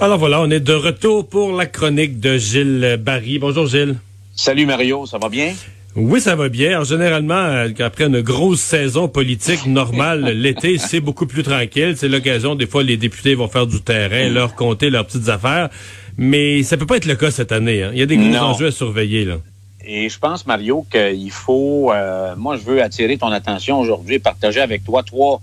Alors voilà, on est de retour pour la chronique de Gilles Barry. Bonjour Gilles. Salut Mario, ça va bien? Oui, ça va bien. généralement, euh, après une grosse saison politique normale, l'été, c'est beaucoup plus tranquille. C'est l'occasion, des fois, les députés vont faire du terrain, leur compter leurs petites affaires. Mais ça peut pas être le cas cette année. Hein. Il y a des gros enjeux à surveiller. Là. Et je pense, Mario, qu'il faut... Euh, moi, je veux attirer ton attention aujourd'hui, partager avec toi trois,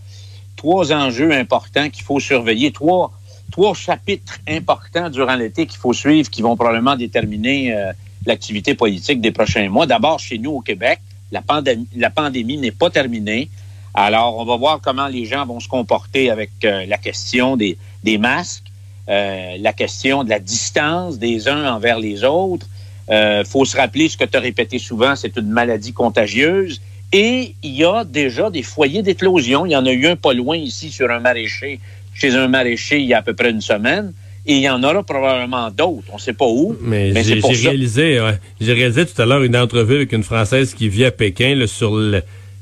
trois enjeux importants qu'il faut surveiller, trois trois chapitres importants durant l'été qu'il faut suivre, qui vont probablement déterminer euh, l'activité politique des prochains mois. D'abord, chez nous au Québec, la pandémie, n'est pas terminée. Alors, on va voir comment les gens vont se comporter avec euh, la question des, des masques, euh, la question de la distance des uns envers les autres. Il faut se rappeler ce que tu as répété souvent, c'est une maladie contagieuse. Et il y a déjà des foyers d'éclosion. Il y en a eu un pas loin ici sur un maraîcher chez un maraîcher il y a à peu près une semaine. Et il y en aura probablement d'autres. On ne sait pas où. Mais, j'ai réalisé, j'ai réalisé tout à l'heure une entrevue avec une Française qui vit à Pékin sur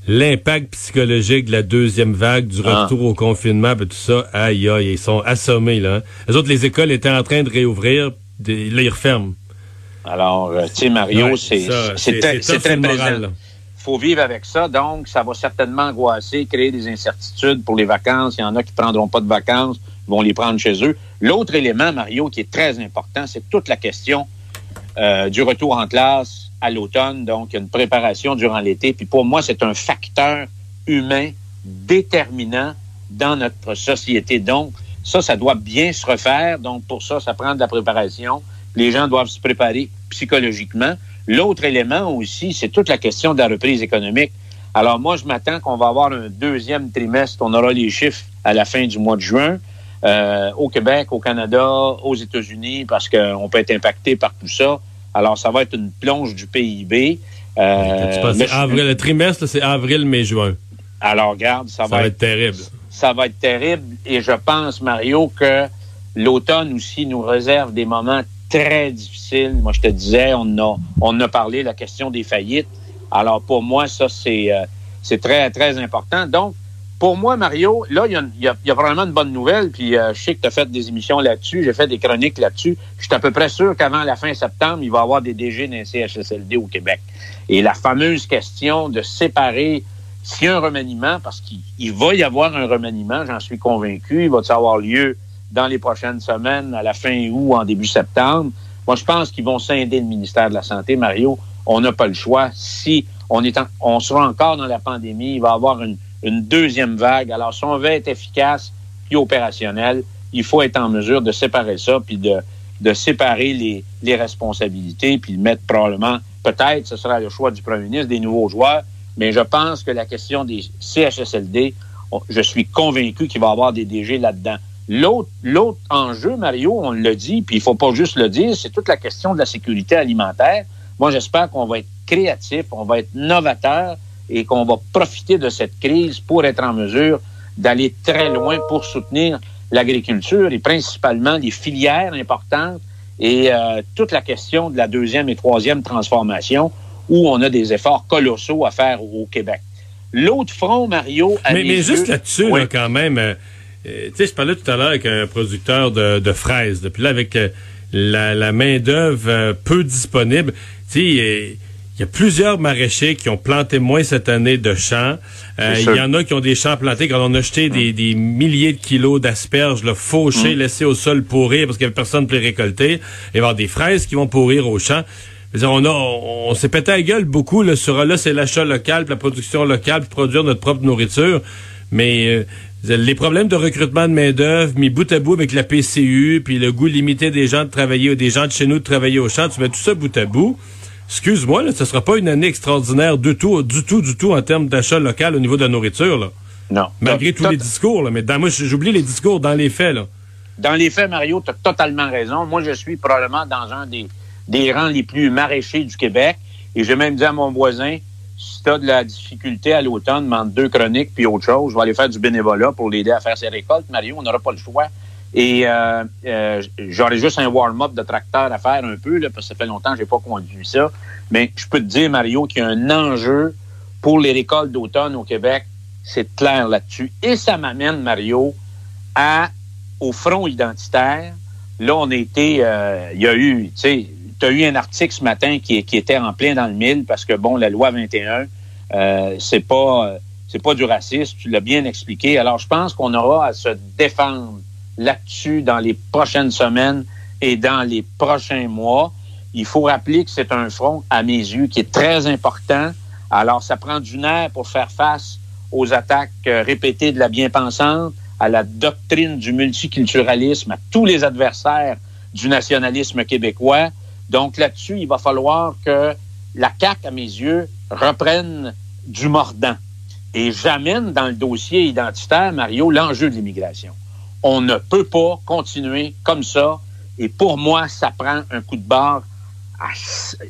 l'impact psychologique de la deuxième vague, du ah. retour au confinement, tout ça. Aïe, aïe, ils sont assommés, là. Hein. Les autres, les écoles étaient en train de réouvrir. Là, ils referment. Alors, euh, tu sais, Mario, c'est très, très présent faut vivre avec ça. Donc, ça va certainement angoisser, créer des incertitudes pour les vacances. Il y en a qui prendront pas de vacances, vont les prendre chez eux. L'autre élément, Mario, qui est très important, c'est toute la question euh, du retour en classe à l'automne. Donc, une préparation durant l'été. Puis pour moi, c'est un facteur humain déterminant dans notre société. Donc, ça, ça doit bien se refaire. Donc, pour ça, ça prend de la préparation. Les gens doivent se préparer psychologiquement. L'autre élément aussi, c'est toute la question de la reprise économique. Alors moi, je m'attends qu'on va avoir un deuxième trimestre. On aura les chiffres à la fin du mois de juin. Euh, au Québec, au Canada, aux États-Unis, parce qu'on peut être impacté par tout ça. Alors, ça va être une plonge du PIB. Euh, avril, le trimestre, c'est avril, mai, juin. Alors, regarde, ça, va, être, terrible. Ça va être terrible. Et je pense, Mario, que l'automne aussi nous réserve des moments très difficile. Moi, je te disais, on a, on a parlé la question des faillites. Alors, pour moi, ça, c'est, euh, très, très important. Donc, pour moi, Mario, là, il y a, y, y a, vraiment une bonne nouvelle. Puis, euh, je sais que tu as fait des émissions là-dessus. J'ai fait des chroniques là-dessus. Je suis à peu près sûr qu'avant la fin septembre, il va y avoir des DG d'un CHSLD au Québec. Et la fameuse question de séparer s'il y a un remaniement, parce qu'il va y avoir un remaniement, j'en suis convaincu, il va avoir lieu dans les prochaines semaines, à la fin août, en début septembre. Moi, je pense qu'ils vont scinder le ministère de la Santé, Mario. On n'a pas le choix. Si on est on sera encore dans la pandémie, il va y avoir une, deuxième vague. Alors, si on veut être efficace puis opérationnel, il faut être en mesure de séparer ça, puis de, de séparer les, les responsabilités, puis de mettre probablement, peut-être, ce sera le choix du premier ministre, des nouveaux joueurs, mais je pense que la question des CHSLD, je suis convaincu qu'il va y avoir des DG là-dedans. L'autre, l'autre enjeu, Mario, on le dit, puis il faut pas juste le dire, c'est toute la question de la sécurité alimentaire. Moi, j'espère qu'on va être créatif, on va être novateur et qu'on va profiter de cette crise pour être en mesure d'aller très loin pour soutenir l'agriculture et principalement les filières importantes et euh, toute la question de la deuxième et troisième transformation où on a des efforts colossaux à faire au Québec. L'autre front, Mario... mais, mais juste là-dessus, quand même... Euh, tu sais, je parlais tout à l'heure avec un producteur de, de fraises. Puis là, avec euh, la, la main-d'œuvre euh, peu disponible, tu sais, il y a plusieurs maraîchers qui ont planté moins cette année de champs. Il y en a qui ont des champs plantés, quand on a jeté des, des, milliers de kilos d'asperges, fauchés, hum. laissés au sol pourrir parce qu'il n'y avait personne pour les récolter. Il va y avoir des fraises qui vont pourrir au champ. On, a, on, s'est pété la gueule beaucoup là, sur là, c'est l'achat local, la production locale, puis produire notre propre nourriture. Mais les problèmes de recrutement de main-d'œuvre, mis bout à bout avec la PCU, puis le goût limité des gens de travailler, des gens de chez nous de travailler au champ, tu mets tout ça bout à bout. Excuse-moi, ce sera pas une année extraordinaire du tout, du tout, du tout en termes d'achat local au niveau de la nourriture. Là. Non. Malgré tous les discours, là, mais dans, moi, j'oublie les discours dans les faits. Là. Dans les faits, Mario, tu as totalement raison. Moi, je suis probablement dans un des, des rangs les plus maraîchers du Québec. Et j'ai même dit à mon voisin, si tu as de la difficulté à l'automne, demande deux chroniques puis autre chose, je vais aller faire du bénévolat pour l'aider à faire ses récoltes. Mario, on n'aura pas le choix. Et euh, euh, j'aurais juste un warm-up de tracteur à faire un peu, parce que ça fait longtemps que j'ai pas conduit ça. Mais je peux te dire, Mario, qu'il y a un enjeu pour les récoltes d'automne au Québec. C'est clair là-dessus. Et ça m'amène, Mario, à, au front identitaire là, on a été, euh, il y a eu, tu sais, tu as eu un article ce matin qui, était en plein dans le mille parce que, bon, la loi 21, euh, c'est pas, c'est pas du racisme, tu l'as bien expliqué. Alors, je pense qu'on aura à se défendre là-dessus dans les prochaines semaines et dans les prochains mois. Il faut rappeler que c'est un front, à mes yeux, qui est très important. Alors, ça prend du nerf pour faire face aux attaques euh, répétées de la bien-pensante, à la doctrine du multiculturalisme, à tous les adversaires du nationalisme québécois. Donc là-dessus, il va falloir que la CAQ, à mes yeux, reprenne du mordant. Et j'amène dans le dossier identitaire, Mario, l'enjeu de l'immigration. On ne peut pas continuer comme ça. Et pour moi, ça prend un coup de barre.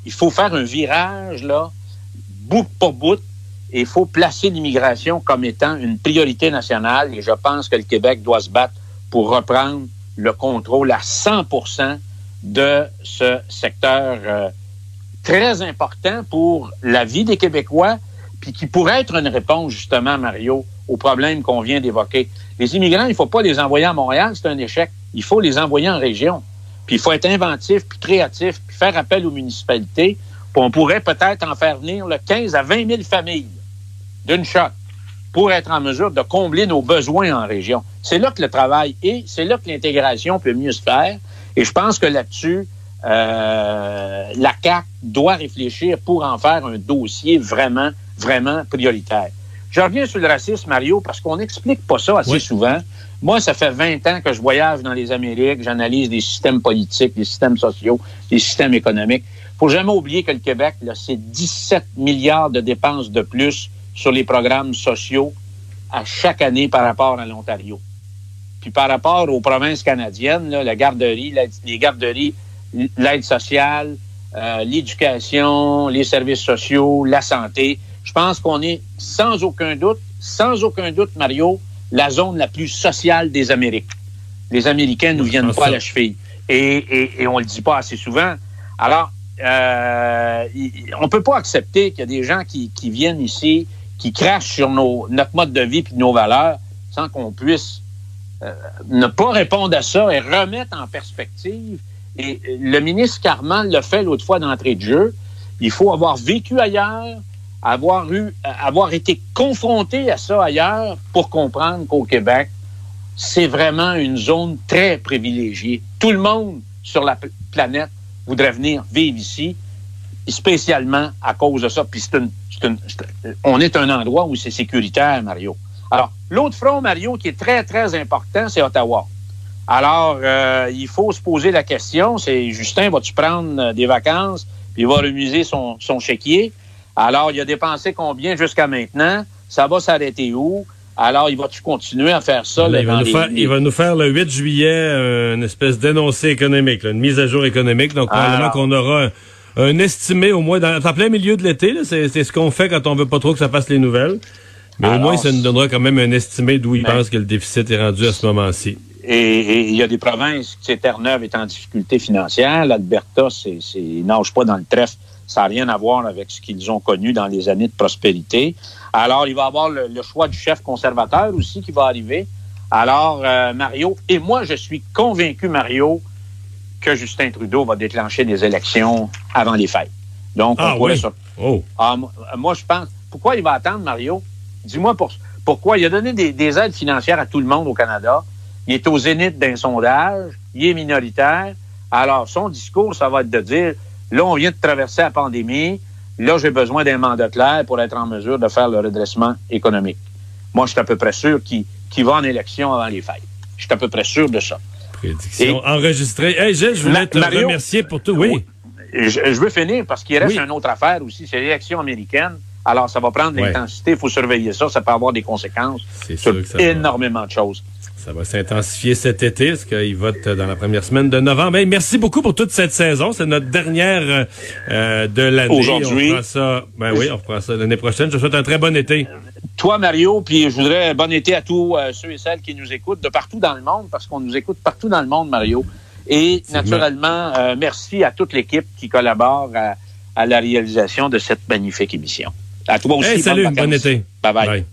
Il faut faire un virage, là, bout pour bout, et il faut placer l'immigration comme étant une priorité nationale. Et je pense que le Québec doit se battre pour reprendre le contrôle à 100 de ce secteur euh, très important pour la vie des Québécois, puis qui pourrait être une réponse, justement, Mario, aux problèmes qu'on vient d'évoquer. Les immigrants, il ne faut pas les envoyer à Montréal, c'est un échec. Il faut les envoyer en région. Puis il faut être inventif, puis créatif, puis faire appel aux municipalités. Puis on pourrait peut-être en faire venir le 15 à 20 000 familles d'une shot pour être en mesure de combler nos besoins en région. C'est là que le travail est, c'est là que l'intégration peut mieux se faire. Et je pense que là-dessus, euh, la CAC doit réfléchir pour en faire un dossier vraiment, vraiment prioritaire. Je reviens sur le racisme, Mario, parce qu'on n'explique pas ça assez souvent. Moi, ça fait 20 ans que je voyage dans les Amériques, j'analyse des systèmes politiques, des systèmes sociaux, des systèmes économiques. faut jamais oublier que le Québec, c'est 17 milliards de dépenses de plus sur les programmes sociaux à chaque année par rapport à l'Ontario. Puis par rapport aux provinces canadiennes, la garderie, les garderies, l'aide sociale, euh, l'éducation, les services sociaux, la santé, je pense qu'on est sans aucun doute, sans aucun doute, Mario, la zone la plus sociale des Amériques. Les Américains nous viennent pas à la cheville. Et, et, et on le dit pas assez souvent. Alors, euh, on peut pas accepter qu'il y a des gens qui, qui viennent ici, qui crachent sur nos, notre mode de vie et nos valeurs sans qu'on puisse ne pas répondre à ça et remettre en perspective. Et le ministre Carman l'a fait l'autre fois d'entrée de jeu. Il faut avoir vécu ailleurs, avoir eu, avoir été confronté à ça ailleurs pour comprendre qu'au Québec, c'est vraiment une zone très privilégiée. Tout le monde sur la planète voudrait venir vivre ici, spécialement à cause de ça. Puis c'est une, on est un endroit où c'est sécuritaire, Mario. Alors, l'autre front, Mario, qui est très, très important, c'est Ottawa. Alors, euh, il faut se poser la question, c'est Justin, vas-tu prendre euh, des vacances, puis il va remiser son, son chéquier? Alors, il a dépensé combien jusqu'à maintenant? Ça va s'arrêter où? Alors, il va-tu continuer à faire ça? il, va il, va nous faire, le 8 juillet euh, une espèce d'énoncé économique, une mise à jour économique. Donc, probablement qu'on aura un, estimé au moins dans, en plein milieu de l'été. C'est ce qu'on fait quand on veut pas trop que ça fasse les nouvelles. Mais au moins, ça nous donnera quand même un estimé d'où il pense que le déficit est rendu à ce moment-ci. Et il y a des provinces, qui Terre-Neuve est en difficulté financière. L'Alberta, c'est, nage pas dans le trèfle. Ça n'a rien à voir avec ce qu'ils ont connu dans les années de prospérité. Alors, il va y avoir le, choix du chef conservateur aussi qui va arriver. Alors, euh, Mario, et moi, je suis convaincu, Mario, que Justin Trudeau va déclencher des élections avant les fêtes. Donc, ah, oui. oh. ah, moi, je pense. Pourquoi il va attendre, Mario? Dis-moi pour, pourquoi. Il a donné des, aides financières à tout le monde au Canada. Il est au zénith d'un sondage. Il est minoritaire. Alors, son discours, ça va être de dire, là, on vient de traverser la pandémie. Là, j'ai besoin d'un mandat clair pour être en mesure de faire le redressement économique. Moi, je suis à peu près sûr qu'il va en élection avant les fêtes. Je suis à peu près sûr de ça. Prédiction enregistrée. Hey, Gilles, je voulais te remercier pour tout. Oui. Je, veux finir parce qu'il reste une autre affaire aussi, c'est l'élection américaine. Alors, ça va prendre l'intensité, il faut surveiller ça, ça peut avoir des conséquences sur énormément de choses. Ça va s'intensifier cet été, parce qu'il vote dans la première semaine de novembre. merci beaucoup pour toute cette saison. C'est notre dernière euh, de l'année. Aujourd'hui. On ça. Ben oui, on reprend ça l'année prochaine. Je vous souhaite un très bon été. Toi, Mario, puis je voudrais bon été à tous euh, ceux et celles qui nous écoutent de partout dans le monde, parce qu'on nous écoute partout dans le monde, Mario. Et naturellement, euh, merci à toute l'équipe qui collabore à, la réalisation de cette magnifique émission. À toi aussi. salut, bon été. bye. bye.